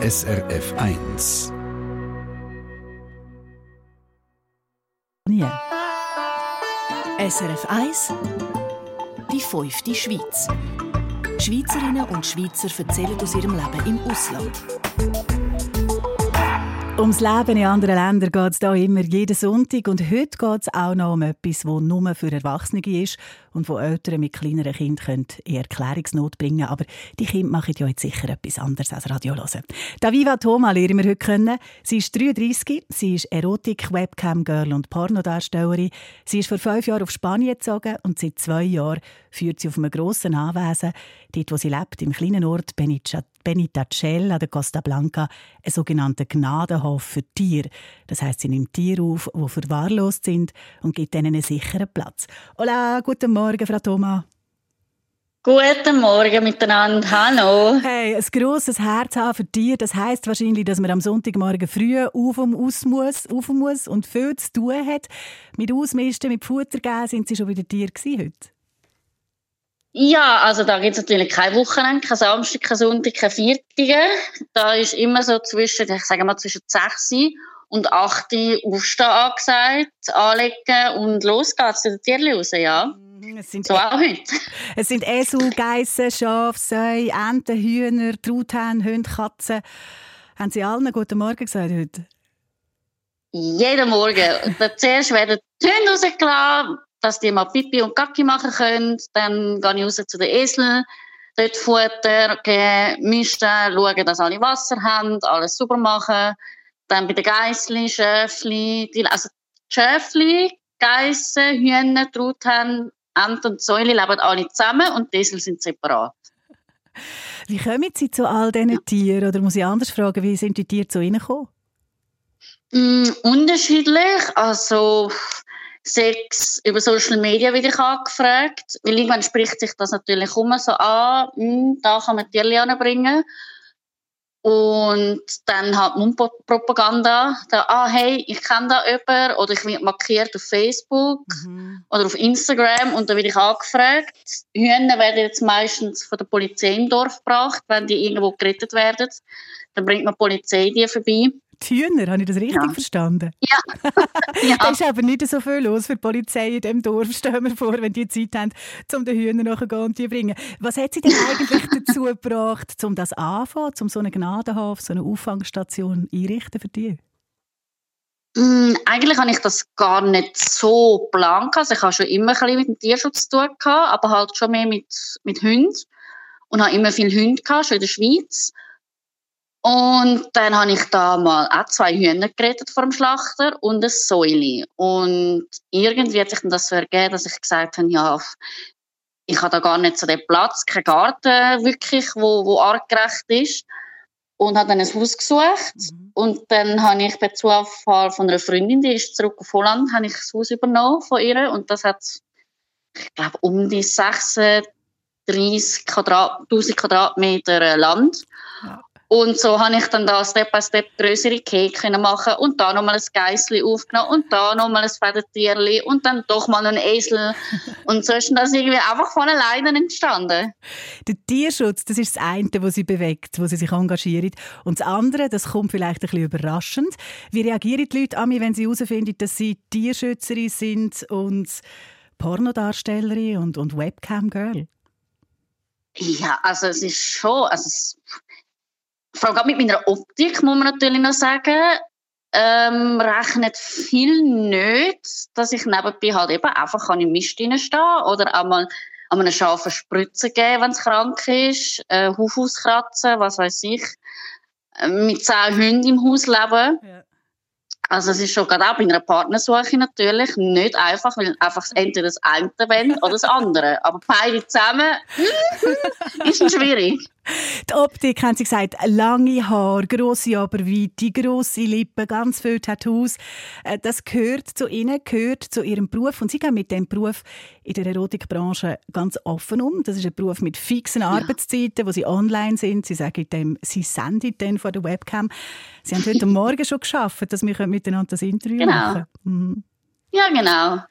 SRF 1. SRF 1 Die fünfte Schweiz. Schweizerinnen und Schweizer erzählen aus ihrem Leben im Ausland. Ums Leben in anderen Ländern geht es hier immer jeden Sonntag. Und heute geht es auch noch um etwas, das nur für Erwachsene ist und wo Eltern mit kleineren Kindern in Erklärungsnot bringen können. Aber die Kinder machen ja jetzt sicher etwas anderes als Radio hören. Daviva Thoma lernen wir heute kennen. Sie ist 33, sie ist Erotik, Webcam-Girl und Pornodarstellerin. Sie ist vor fünf Jahren auf Spanien gezogen und seit zwei Jahren führt sie auf einem grossen Anwesen, dort wo sie lebt, im kleinen Ort Benitacel an der Costa Blanca, einen sogenannten Gnadenhof für Tiere. Das heißt, sie nimmt Tiere auf, die verwahrlost sind und gibt ihnen einen sicheren Platz. Hola, guten Morgen, Frau Thoma. Guten Morgen miteinander. Hallo. Hey, ein grosses Herz haben für Tiere, das heisst wahrscheinlich, dass man am Sonntagmorgen früh auf und aus muss, auf muss und viel zu tun hat. Mit Ausmisten, mit Futter geben, sind Sie schon bei den Tieren heute? Ja, also da gibt es natürlich kein Wochenende, kein Samstag, kein Sonntag, kein Viertige. Da ist immer so zwischen, ich sage mal, zwischen 6 und 8 aufstehen angesagt, anlegen und los geht's zu den Tierchen raus, ja. Mhm, es sind so auch heute. Es sind Esel, Geissen, Schafe, Säue, Enten, Hühner, Truthähne, Hunde, Katzen. Haben Sie allen guten Morgen gesagt heute? Jeden Morgen. Zuerst werden die Hunde rausgelassen, dass die mal Pipi und Kacki machen können. Dann gehe ich raus zu den Eseln, dort Futter geben, mischen, schauen, dass alle Wasser haben, alles super machen. Dann bei den Geissli, Schäfli, die, also Schäfli, Geissen, Hühner, Truthähne, Enten und Säule leben alle zusammen und die Esel sind separat. Wie kommen Sie zu all diesen ja. Tieren? Oder muss ich anders fragen, wie sind die Tiere zu Ihnen gekommen? Mm, unterschiedlich. Also, sechs über Social Media wieder ich angefragt, weil irgendwann spricht sich das natürlich immer so an, hm, da kann man Tierchen anbringen. Und dann hat Mundpropaganda, da, ah, hey, ich kenne da jemanden, oder ich werde markiert auf Facebook mhm. oder auf Instagram und dann werde ich angefragt. Hühner werden jetzt meistens von der Polizei im Dorf gebracht, wenn die irgendwo gerettet werden. Dann bringt man die Polizei die vorbei. Die Hühner, habe ich das richtig ja. verstanden? Ja. ja. da ist aber nicht so viel los für die Polizei in diesem Dorf. Stellen wir vor, wenn die Zeit haben, um den Hühner nachzugehen und die zu bringen. Was hat sie denn eigentlich dazu gebracht, um das anfangen, um so eine Gnadenhof, so eine Auffangstation einrichten für die? Mm, eigentlich habe ich das gar nicht so geplant. Also ich habe schon immer ein bisschen mit dem Tierschutz zu tun gehabt, aber halt schon mehr mit, mit Hunden. Und habe immer viele Hunde gehabt, schon in der Schweiz. Und dann habe ich da mal auch zwei Hühner gerettet vor dem Schlachter und eine Säule. Und irgendwie hat sich dann das so ergeben, dass ich gesagt habe, ja, ich habe da gar nicht so den Platz, keinen Garten wirklich, wo, wo artgerecht ist. Und habe dann ein Haus gesucht. Mhm. Und dann habe ich per Zufall von einer Freundin, die ist zurück auf Holland, habe ich das Haus übernommen von ihr. Und das hat, ich glaube, um die 36 Quadrat, 1000 Quadratmeter Land. Ja. Und so habe ich dann da Step by Step größere Kekse machen und da nochmal ein Geissli aufgenommen und da nochmal ein Federtierli und dann doch mal ein Esel. und so ist das irgendwie einfach von alleine entstanden. Der Tierschutz, das ist das eine, was sie bewegt, wo sie sich engagieren. Und das andere, das kommt vielleicht ein bisschen überraschend. Wie reagieren die Leute an mich, wenn sie herausfinden, dass sie Tierschützerin sind und Pornodarstellerin und, und Webcam-Girl? Ja, also es ist schon, also es, vor allem mit meiner Optik muss man natürlich noch sagen, ähm, rechnet viel nicht, dass ich nebenbei halt eben einfach kann im Mist stehen oder einmal an einem Schaf Spritzen geben, wenn es krank ist, äh, Huf auskratzen, was weiß ich, äh, mit zehn Hunden im Haus leben. Ja. Also es ist schon gerade auch bei einer Partnersuche natürlich nicht einfach, weil einfach entweder das eine wollen oder das andere. Aber beide zusammen ist schwierig. Die Optik, haben Sie gesagt, lange Haare, grosse Oberweite, grosse Lippen, ganz viele Tattoos. Äh, das gehört zu Ihnen, gehört zu Ihrem Beruf. Und Sie gehen mit dem Beruf in der Erotikbranche ganz offen um. Das ist ein Beruf mit fixen Arbeitszeiten, wo Sie online sind. Sie sagen dem, Sie senden dann vor der Webcam. Sie haben heute Morgen schon geschafft, dass wir miteinander das Interview genau. machen mhm. Ja, genau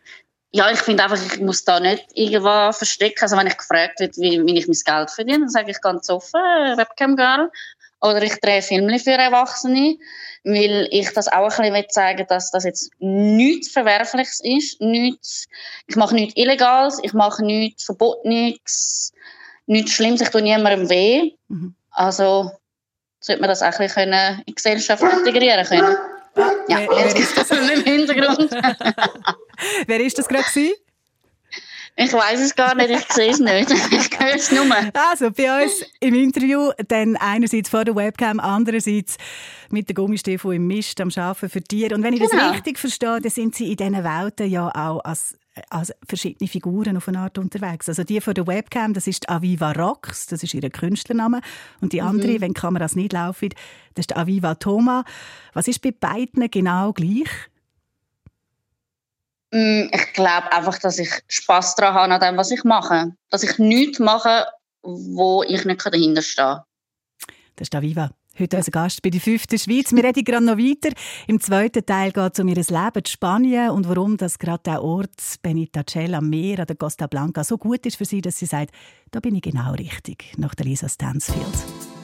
ja, ich finde einfach, ich muss da nicht irgendwo verstecken. Also wenn ich gefragt wird, wie, wie ich mein Geld verdiene, dann sage ich ganz offen, Webcam Girl. Oder ich drehe Filme für Erwachsene, weil ich das auch ein bisschen zeigen dass das jetzt nichts Verwerfliches ist. Nichts, ich mache nichts Illegales, ich mache nichts Verbotenes, nichts Schlimmes, ich tue niemandem weh. Mhm. Also sollte man das auch ein bisschen in die Gesellschaft integrieren können. Ja, wer, wer ist das im Hintergrund? wer ist das gerade ich weiß es gar nicht, ich sehe es nicht. Ich höre es nur. Also, bei uns im Interview, dann einerseits vor der Webcam, andererseits mit der Gummistiefel im Mist am Arbeiten für Tiere. Und wenn ich genau. das richtig verstehe, dann sind Sie in diesen Welten ja auch als, als verschiedene Figuren auf eine Art unterwegs. Also die von der Webcam, das ist Aviva Rox, das ist ihr Künstlername. Und die andere, mhm. wenn die Kameras nicht laufen, das ist Aviva Thoma. Was ist bei beiden genau gleich? Mm, ich glaube einfach, dass ich Spass daran habe an dem, was ich mache. Dass ich nichts mache, wo ich nicht dahinter stehe. Das ist Aviva. Heute unser Gast bei der fünften Schweiz. Wir reden gerade noch weiter. Im zweiten Teil geht es um ihr Leben in Spanien und warum das gerade der Ort Benitacel am Meer an der Costa Blanca so gut ist für sie, dass sie sagt, da bin ich genau richtig, nach der Lisa Stansfield.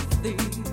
sympathy.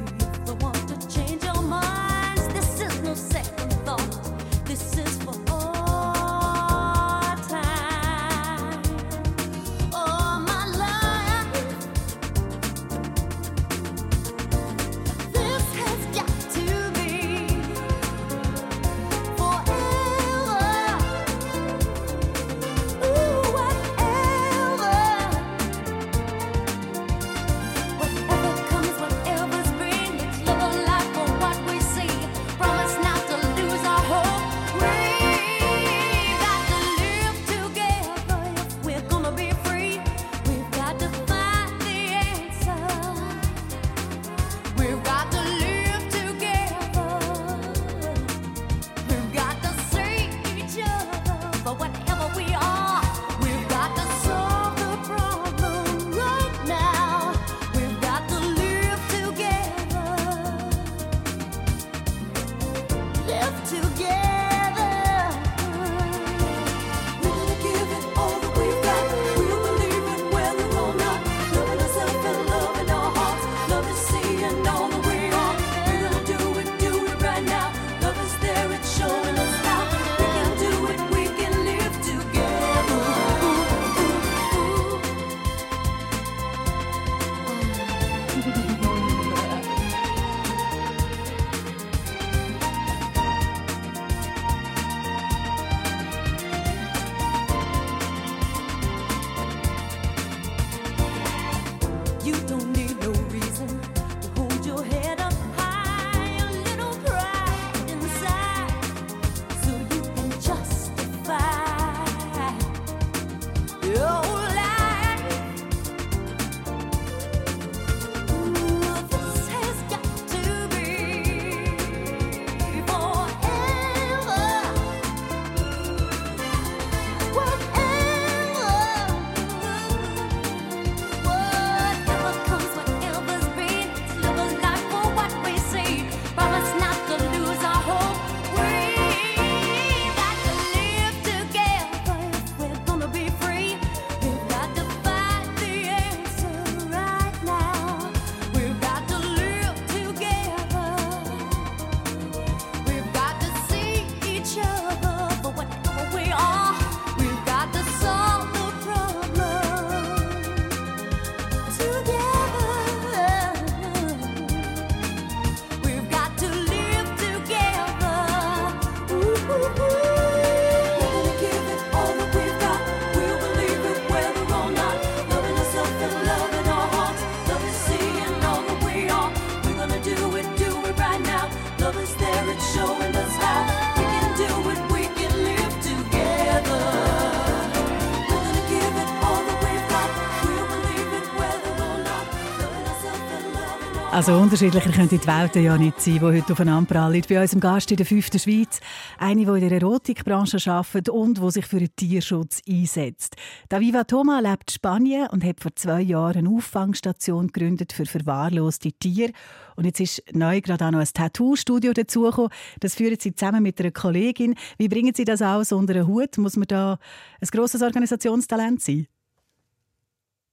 Also unterschiedlicher könnte die Welt ja nicht sein, die heute aufeinander prallen. Bei unserem Gast in der fünften Schweiz, eine, die in der Erotikbranche arbeitet und die sich für den Tierschutz einsetzt. Daviva Thoma lebt in Spanien und hat vor zwei Jahren eine Auffangstation gegründet für verwahrloste Tiere. Und jetzt ist neu gerade auch noch ein Tattoo-Studio dazugekommen. Das führen Sie zusammen mit einer Kollegin. Wie bringen Sie das alles unter einen Hut? Muss man da ein grosses Organisationstalent sein?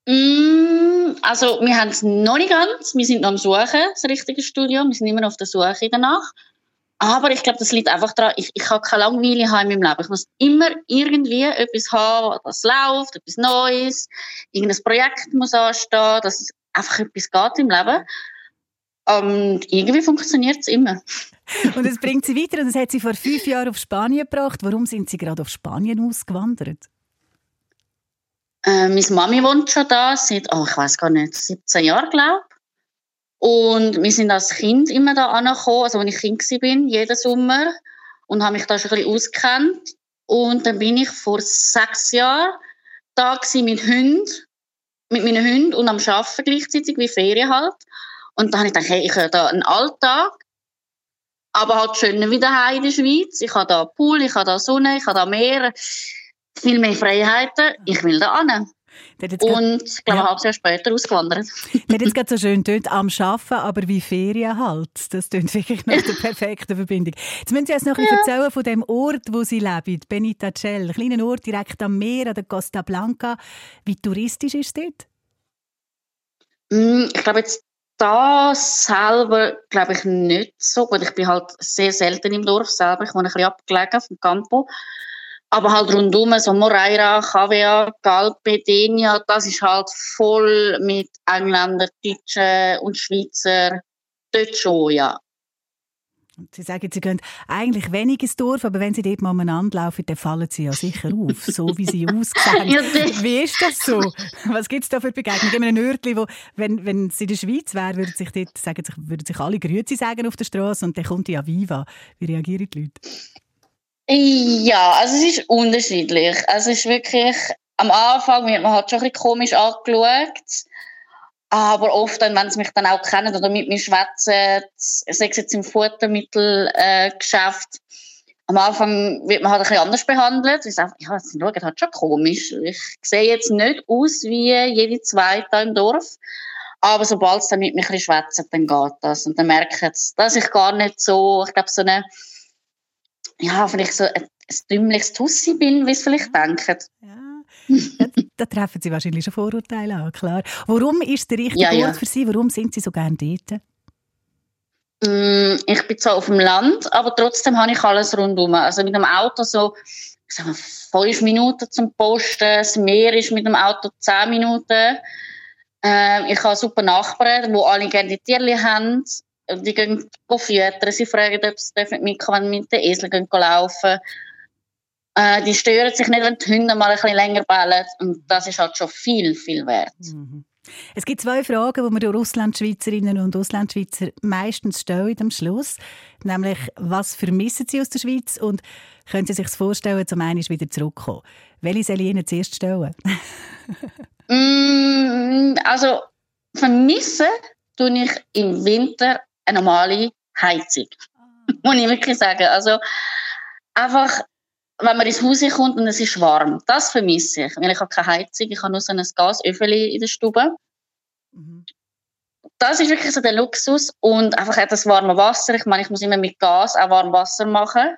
Mm, also, wir haben es noch nicht ganz. Wir sind noch am Suchen, das richtige Studio. Wir sind immer noch auf der Suche danach. Aber ich glaube, das liegt einfach daran, ich, ich kann keine Langeweile haben in meinem Leben. Ich muss immer irgendwie etwas haben, das läuft, etwas Neues, irgendein Projekt muss anstehen, dass einfach etwas geht im Leben. Und irgendwie funktioniert es immer. Und es bringt sie weiter und das hat sie vor fünf Jahren auf Spanien gebracht. Warum sind Sie gerade auf Spanien ausgewandert? Äh, meine Mami wohnt schon da seit, oh, ich weiß gar nicht, 17 Jahren, glaube Und wir sind als Kind immer da angekommen, also als ich Kind war, jeden Sommer. Und habe mich da schon ein bisschen ausgekannt. Und dann bin ich vor sechs Jahren da mit Hunden, mit meinen Hunden und am Arbeiten gleichzeitig, wie Ferien halt. Und dann habe ich gedacht, hey, ich habe da einen Alltag, aber halt schöner wie daheim in der Schweiz. Ich habe da Pool, ich habe da Sonne, ich habe da Meer viel mehr Freiheiten. Ich will da hin. Und ich glaube, ja. halbes Jahr später ausgewandert. Der hat jetzt gerade so schön tönt am Arbeiten, aber wie Ferien halt. Das tönt wirklich nach der perfekten Verbindung. Jetzt müssen Sie uns noch ein ja. erzählen von dem Ort, wo Sie leben, Benita Cell. Ein kleiner Ort direkt am Meer, an der Costa Blanca. Wie touristisch ist es dort? Mm, ich glaube jetzt da selber glaube ich nicht so gut. Ich bin halt sehr selten im Dorf selber. Ich wohne ein bisschen abgelegen vom Campo. Aber halt rundum, so Moreira, Cavea, Galpe, Denia, das ist halt voll mit Engländern, Deutschen und Schweizer. Dort schon, ja. Sie sagen, Sie gehen eigentlich wenig ins Dorf, aber wenn Sie dort mal umeinander laufen, dann fallen Sie ja sicher auf, so wie Sie aussehen. ja, wie ist das so? Was gibt es da für Begegnungen? In einem Örtchen, wo, wenn, wenn Sie in der Schweiz wären, würden sich dort, sagen, würden sich alle Grüezi sagen auf der Straße und dann kommt die Aviva. Wie reagieren die Leute? Ja, also es ist unterschiedlich. Also es ist wirklich, am Anfang wird man halt schon ein bisschen komisch angeschaut. Aber oft, wenn sie mich dann auch kennen oder mit mir schwätzen, sei es jetzt im Futtermittelgeschäft, äh, am Anfang wird man halt ein bisschen anders behandelt. Ich sage, ja, sie schauen halt schon komisch. Ich sehe jetzt nicht aus wie jede Zweite im Dorf. Aber sobald sie dann mit mir schwätzen, dann geht das. Und dann merken sie, dass ich gar nicht so, ich glaube, so eine ja, vielleicht so ein, ein dümmliches Tussi bin, wie sie vielleicht denken. Ja. da, treffen Sie wahrscheinlich schon Vorurteile an, klar. Warum ist der richtige ja, ja. Ort für Sie? Warum sind Sie so gerne dort? Mm, ich bin zwar auf dem Land, aber trotzdem habe ich alles rundum. Also mit dem Auto so ich sag mal, fünf Minuten zum Posten, das Meer ist mit dem Auto zehn Minuten. Äh, ich habe super Nachbarn, die alle gerne die Tierchen haben die gehen füttern, sie fragen, ob sie mitkommen, mit den Eseln gehen laufen. Äh, die stören sich nicht, wenn die Hunde mal ein bisschen länger bellen. Und das ist halt schon viel, viel wert. Mhm. Es gibt zwei Fragen, die wir den Russlandschweizerinnen und Auslandschweizer meistens stellen am Schluss. Nämlich, was vermissen sie aus der Schweiz und können sie sich vorstellen, zum einen wieder zurückzukommen? Welche soll ich Ihnen zuerst stellen? mm, also, vermissen tue ich im Winter eine normale Heizung. Ah. Muss ich wirklich sagen. Also einfach, wenn man ins Haus kommt und es ist warm, das vermisse ich. Weil ich habe keine Heizung, ich habe nur so ein Gasöffeli in der Stube. Mhm. Das ist wirklich so der Luxus und einfach das warme Wasser. Ich meine, ich muss immer mit Gas auch warm Wasser machen.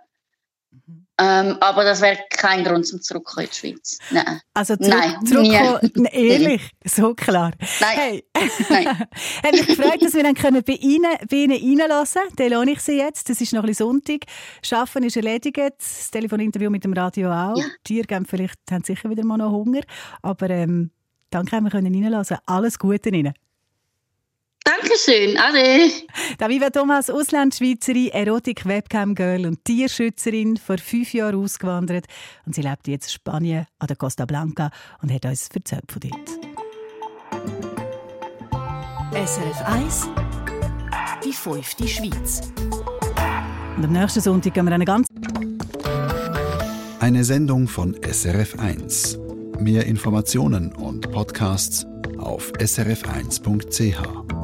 Ähm, aber das wäre kein Grund zum Zurückkommen in die Schweiz. Nein. Also zurück, Nein, zurückkommen, ehrlich, so klar. Nein. Hey. Nein. Hat mich gefreut, dass wir dann können bei Ihnen, bei Ihnen reinlassen können. Dann lohne ich Sie jetzt. Das ist noch ein bisschen Sonntag. Schaffen ist erledigt. Das Telefoninterview mit dem Radio auch. Ja. Tiere vielleicht haben sicher wieder mal noch Hunger. Aber ähm, danke, wir können reinlassen. Alles Gute Ihnen. Dankeschön, Ade. Daviva Thomas, Auslandschweizerin, Erotik-Webcam-Girl und Tierschützerin, vor fünf Jahren ausgewandert. Und sie lebt jetzt in Spanien an der Costa Blanca und hat uns erzählt von dort. SRF 1 Die fünfte Schweiz. Und am nächsten Sonntag gehen wir eine ganz... Eine Sendung von SRF 1. Mehr Informationen und Podcasts auf srf1.ch.